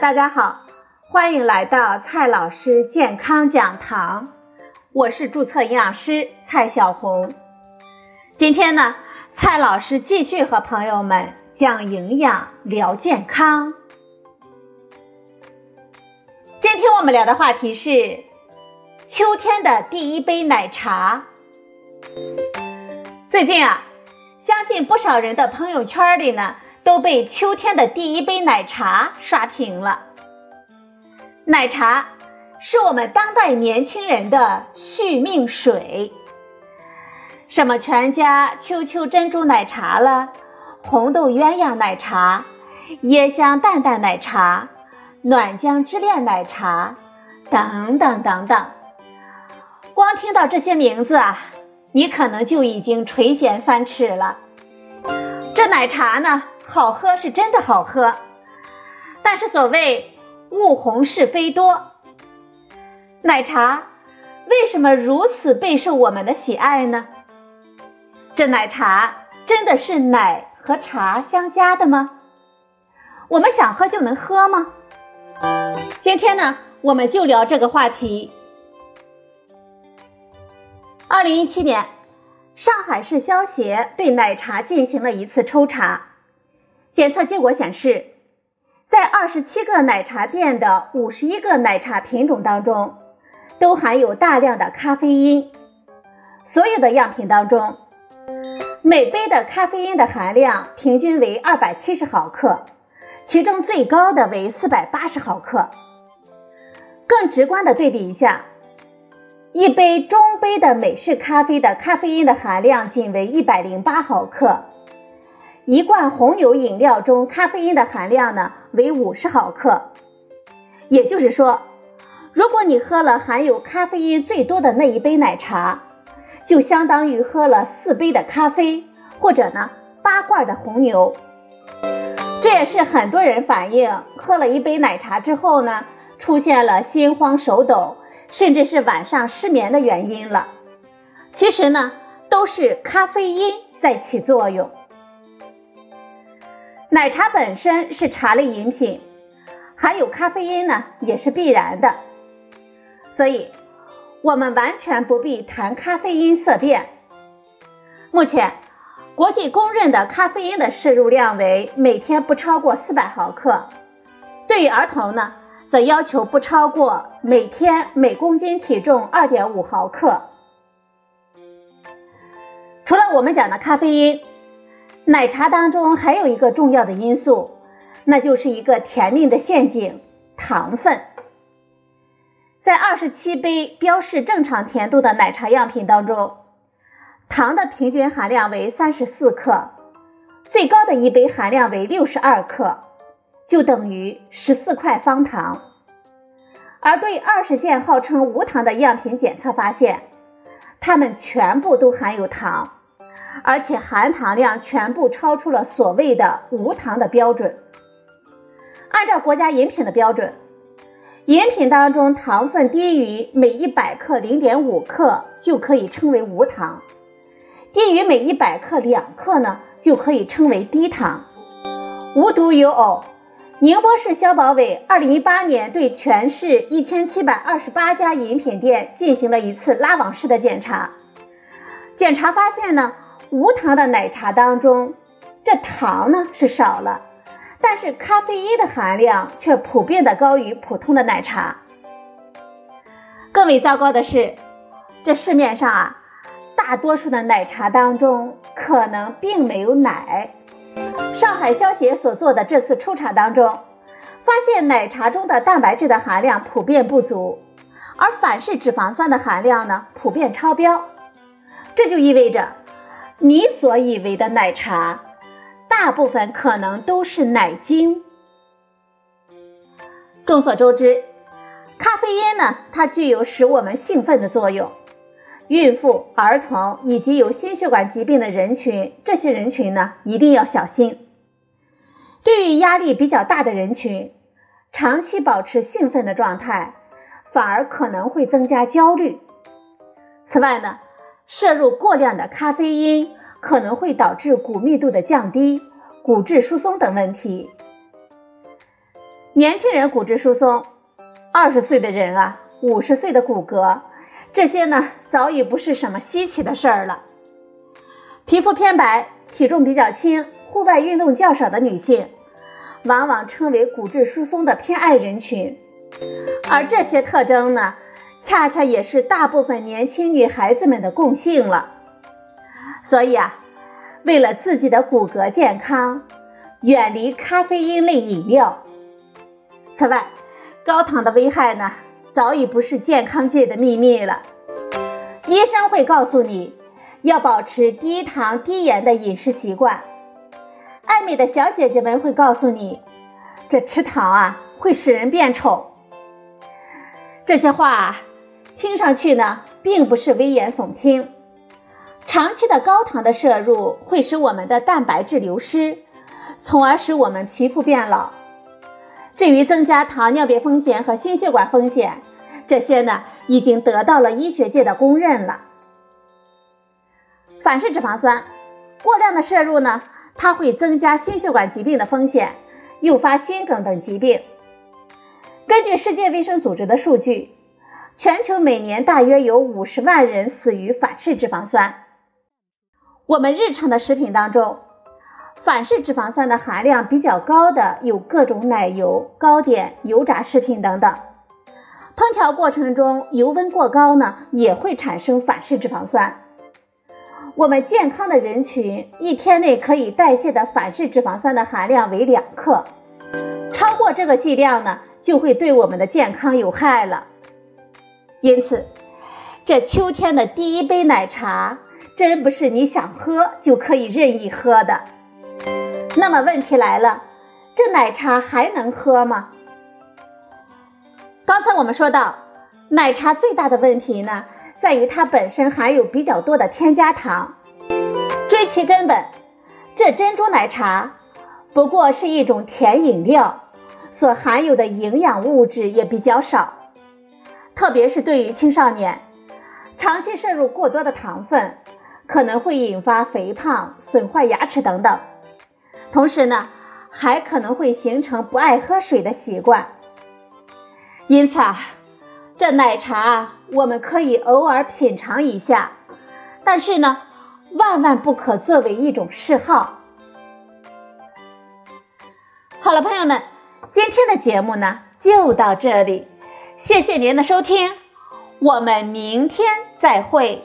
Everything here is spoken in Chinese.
大家好，欢迎来到蔡老师健康讲堂，我是注册营养师蔡小红。今天呢，蔡老师继续和朋友们讲营养聊健康。今天我们聊的话题是秋天的第一杯奶茶。最近啊，相信不少人的朋友圈里呢。都被秋天的第一杯奶茶刷屏了。奶茶是我们当代年轻人的续命水。什么全家秋秋珍珠奶茶了，红豆鸳鸯奶茶，椰香淡淡奶茶，暖江之恋奶茶，等等等等。光听到这些名字啊，你可能就已经垂涎三尺了。这奶茶呢？好喝是真的好喝，但是所谓物红是非多，奶茶为什么如此备受我们的喜爱呢？这奶茶真的是奶和茶相加的吗？我们想喝就能喝吗？今天呢，我们就聊这个话题。二零一七年，上海市消协对奶茶进行了一次抽查。检测结果显示，在二十七个奶茶店的五十一个奶茶品种当中，都含有大量的咖啡因。所有的样品当中，每杯的咖啡因的含量平均为二百七十毫克，其中最高的为四百八十毫克。更直观的对比一下，一杯中杯的美式咖啡的咖啡因的含量仅为一百零八毫克。一罐红牛饮料中咖啡因的含量呢为五十毫克，也就是说，如果你喝了含有咖啡因最多的那一杯奶茶，就相当于喝了四杯的咖啡，或者呢八罐的红牛。这也是很多人反映喝了一杯奶茶之后呢，出现了心慌手抖，甚至是晚上失眠的原因了。其实呢，都是咖啡因在起作用。奶茶本身是茶类饮品，含有咖啡因呢也是必然的，所以我们完全不必谈咖啡因色变。目前，国际公认的咖啡因的摄入量为每天不超过四百毫克，对于儿童呢，则要求不超过每天每公斤体重二点五毫克。除了我们讲的咖啡因。奶茶当中还有一个重要的因素，那就是一个甜蜜的陷阱——糖分。在二十七杯标示正常甜度的奶茶样品当中，糖的平均含量为三十四克，最高的一杯含量为六十二克，就等于十四块方糖。而对二十件号称无糖的样品检测发现，它们全部都含有糖。而且含糖量全部超出了所谓的无糖的标准。按照国家饮品的标准，饮品当中糖分低于每一百克零点五克就可以称为无糖，低于每一百克两克呢就可以称为低糖。无独有偶，宁波市消保委二零一八年对全市一千七百二十八家饮品店进行了一次拉网式的检查，检查发现呢。无糖的奶茶当中，这糖呢是少了，但是咖啡因的含量却普遍的高于普通的奶茶。更为糟糕的是，这市面上啊，大多数的奶茶当中可能并没有奶。上海消协所做的这次抽查当中，发现奶茶中的蛋白质的含量普遍不足，而反式脂肪酸的含量呢普遍超标，这就意味着。你所以为的奶茶，大部分可能都是奶精。众所周知，咖啡因呢，它具有使我们兴奋的作用。孕妇、儿童以及有心血管疾病的人群，这些人群呢，一定要小心。对于压力比较大的人群，长期保持兴奋的状态，反而可能会增加焦虑。此外呢，摄入过量的咖啡因可能会导致骨密度的降低、骨质疏松等问题。年轻人骨质疏松，二十岁的人啊，五十岁的骨骼，这些呢早已不是什么稀奇的事儿了。皮肤偏白、体重比较轻、户外运动较少的女性，往往称为骨质疏松的偏爱人群，而这些特征呢，恰恰也是大部分年轻女孩子们的共性了。所以啊，为了自己的骨骼健康，远离咖啡因类饮料。此外，高糖的危害呢，早已不是健康界的秘密了。医生会告诉你。要保持低糖低盐的饮食习惯。爱美的小姐姐们会告诉你，这吃糖啊会使人变丑。这些话听上去呢，并不是危言耸听。长期的高糖的摄入会使我们的蛋白质流失，从而使我们皮肤变老。至于增加糖尿病风险和心血管风险，这些呢已经得到了医学界的公认了。反式脂肪酸过量的摄入呢，它会增加心血管疾病的风险，诱发心梗等疾病。根据世界卫生组织的数据，全球每年大约有五十万人死于反式脂肪酸。我们日常的食品当中，反式脂肪酸的含量比较高的有各种奶油、糕点、油炸食品等等。烹调过程中油温过高呢，也会产生反式脂肪酸。我们健康的人群一天内可以代谢的反式脂肪酸的含量为两克，超过这个剂量呢，就会对我们的健康有害了。因此，这秋天的第一杯奶茶，真不是你想喝就可以任意喝的。那么问题来了，这奶茶还能喝吗？刚才我们说到，奶茶最大的问题呢？在于它本身含有比较多的添加糖，追其根本，这珍珠奶茶不过是一种甜饮料，所含有的营养物质也比较少，特别是对于青少年，长期摄入过多的糖分，可能会引发肥胖、损坏牙齿等等，同时呢，还可能会形成不爱喝水的习惯，因此啊。这奶茶我们可以偶尔品尝一下，但是呢，万万不可作为一种嗜好。好了，朋友们，今天的节目呢就到这里，谢谢您的收听，我们明天再会。